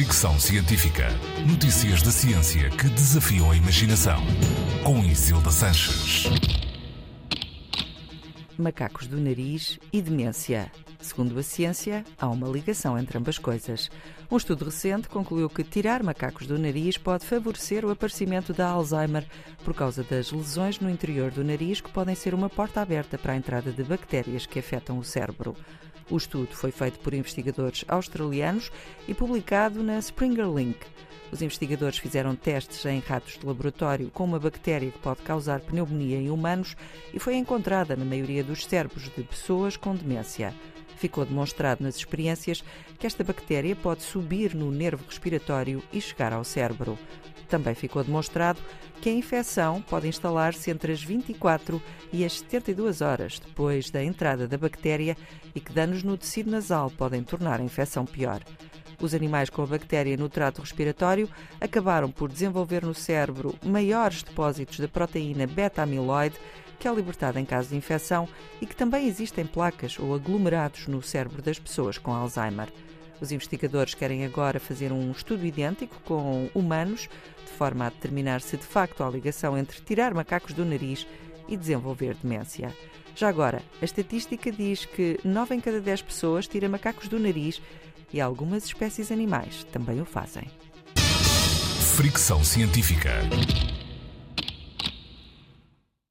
Fricção Científica. Notícias da ciência que desafiam a imaginação. Com Isilda Sanches. Macacos do nariz e demência. Segundo a ciência, há uma ligação entre ambas coisas. Um estudo recente concluiu que tirar macacos do nariz pode favorecer o aparecimento da Alzheimer por causa das lesões no interior do nariz que podem ser uma porta aberta para a entrada de bactérias que afetam o cérebro. O estudo foi feito por investigadores australianos e publicado na Springer Link. Os investigadores fizeram testes em ratos de laboratório com uma bactéria que pode causar pneumonia em humanos e foi encontrada na maioria dos cérebros de pessoas com demência. Ficou demonstrado nas experiências que esta bactéria pode subir no nervo respiratório e chegar ao cérebro. Também ficou demonstrado que a infecção pode instalar-se entre as 24 e as 72 horas depois da entrada da bactéria e que danos no tecido nasal podem tornar a infecção pior. Os animais com a bactéria no trato respiratório acabaram por desenvolver no cérebro maiores depósitos da proteína beta-amiloide, que é libertada em caso de infecção e que também existem placas ou aglomerados no cérebro das pessoas com Alzheimer. Os investigadores querem agora fazer um estudo idêntico com humanos, de forma a determinar se de facto há ligação entre tirar macacos do nariz e desenvolver demência. Já agora, a estatística diz que 9 em cada 10 pessoas tira macacos do nariz e algumas espécies animais também o fazem. Fricção científica.